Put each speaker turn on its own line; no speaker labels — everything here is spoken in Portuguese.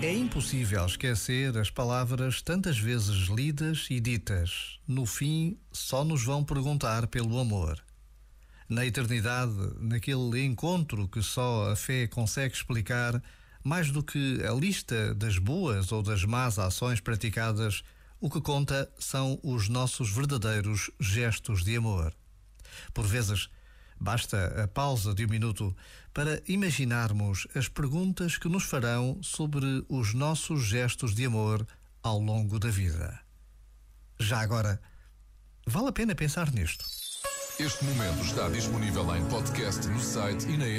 É impossível esquecer as palavras tantas vezes lidas e ditas. No fim, só nos vão perguntar pelo amor. Na eternidade, naquele encontro que só a fé consegue explicar, mais do que a lista das boas ou das más ações praticadas, o que conta são os nossos verdadeiros gestos de amor. Por vezes, Basta a pausa de um minuto para imaginarmos as perguntas que nos farão sobre os nossos gestos de amor ao longo da vida. Já agora, vale a pena pensar nisto.
Este momento está disponível em podcast no site e na app.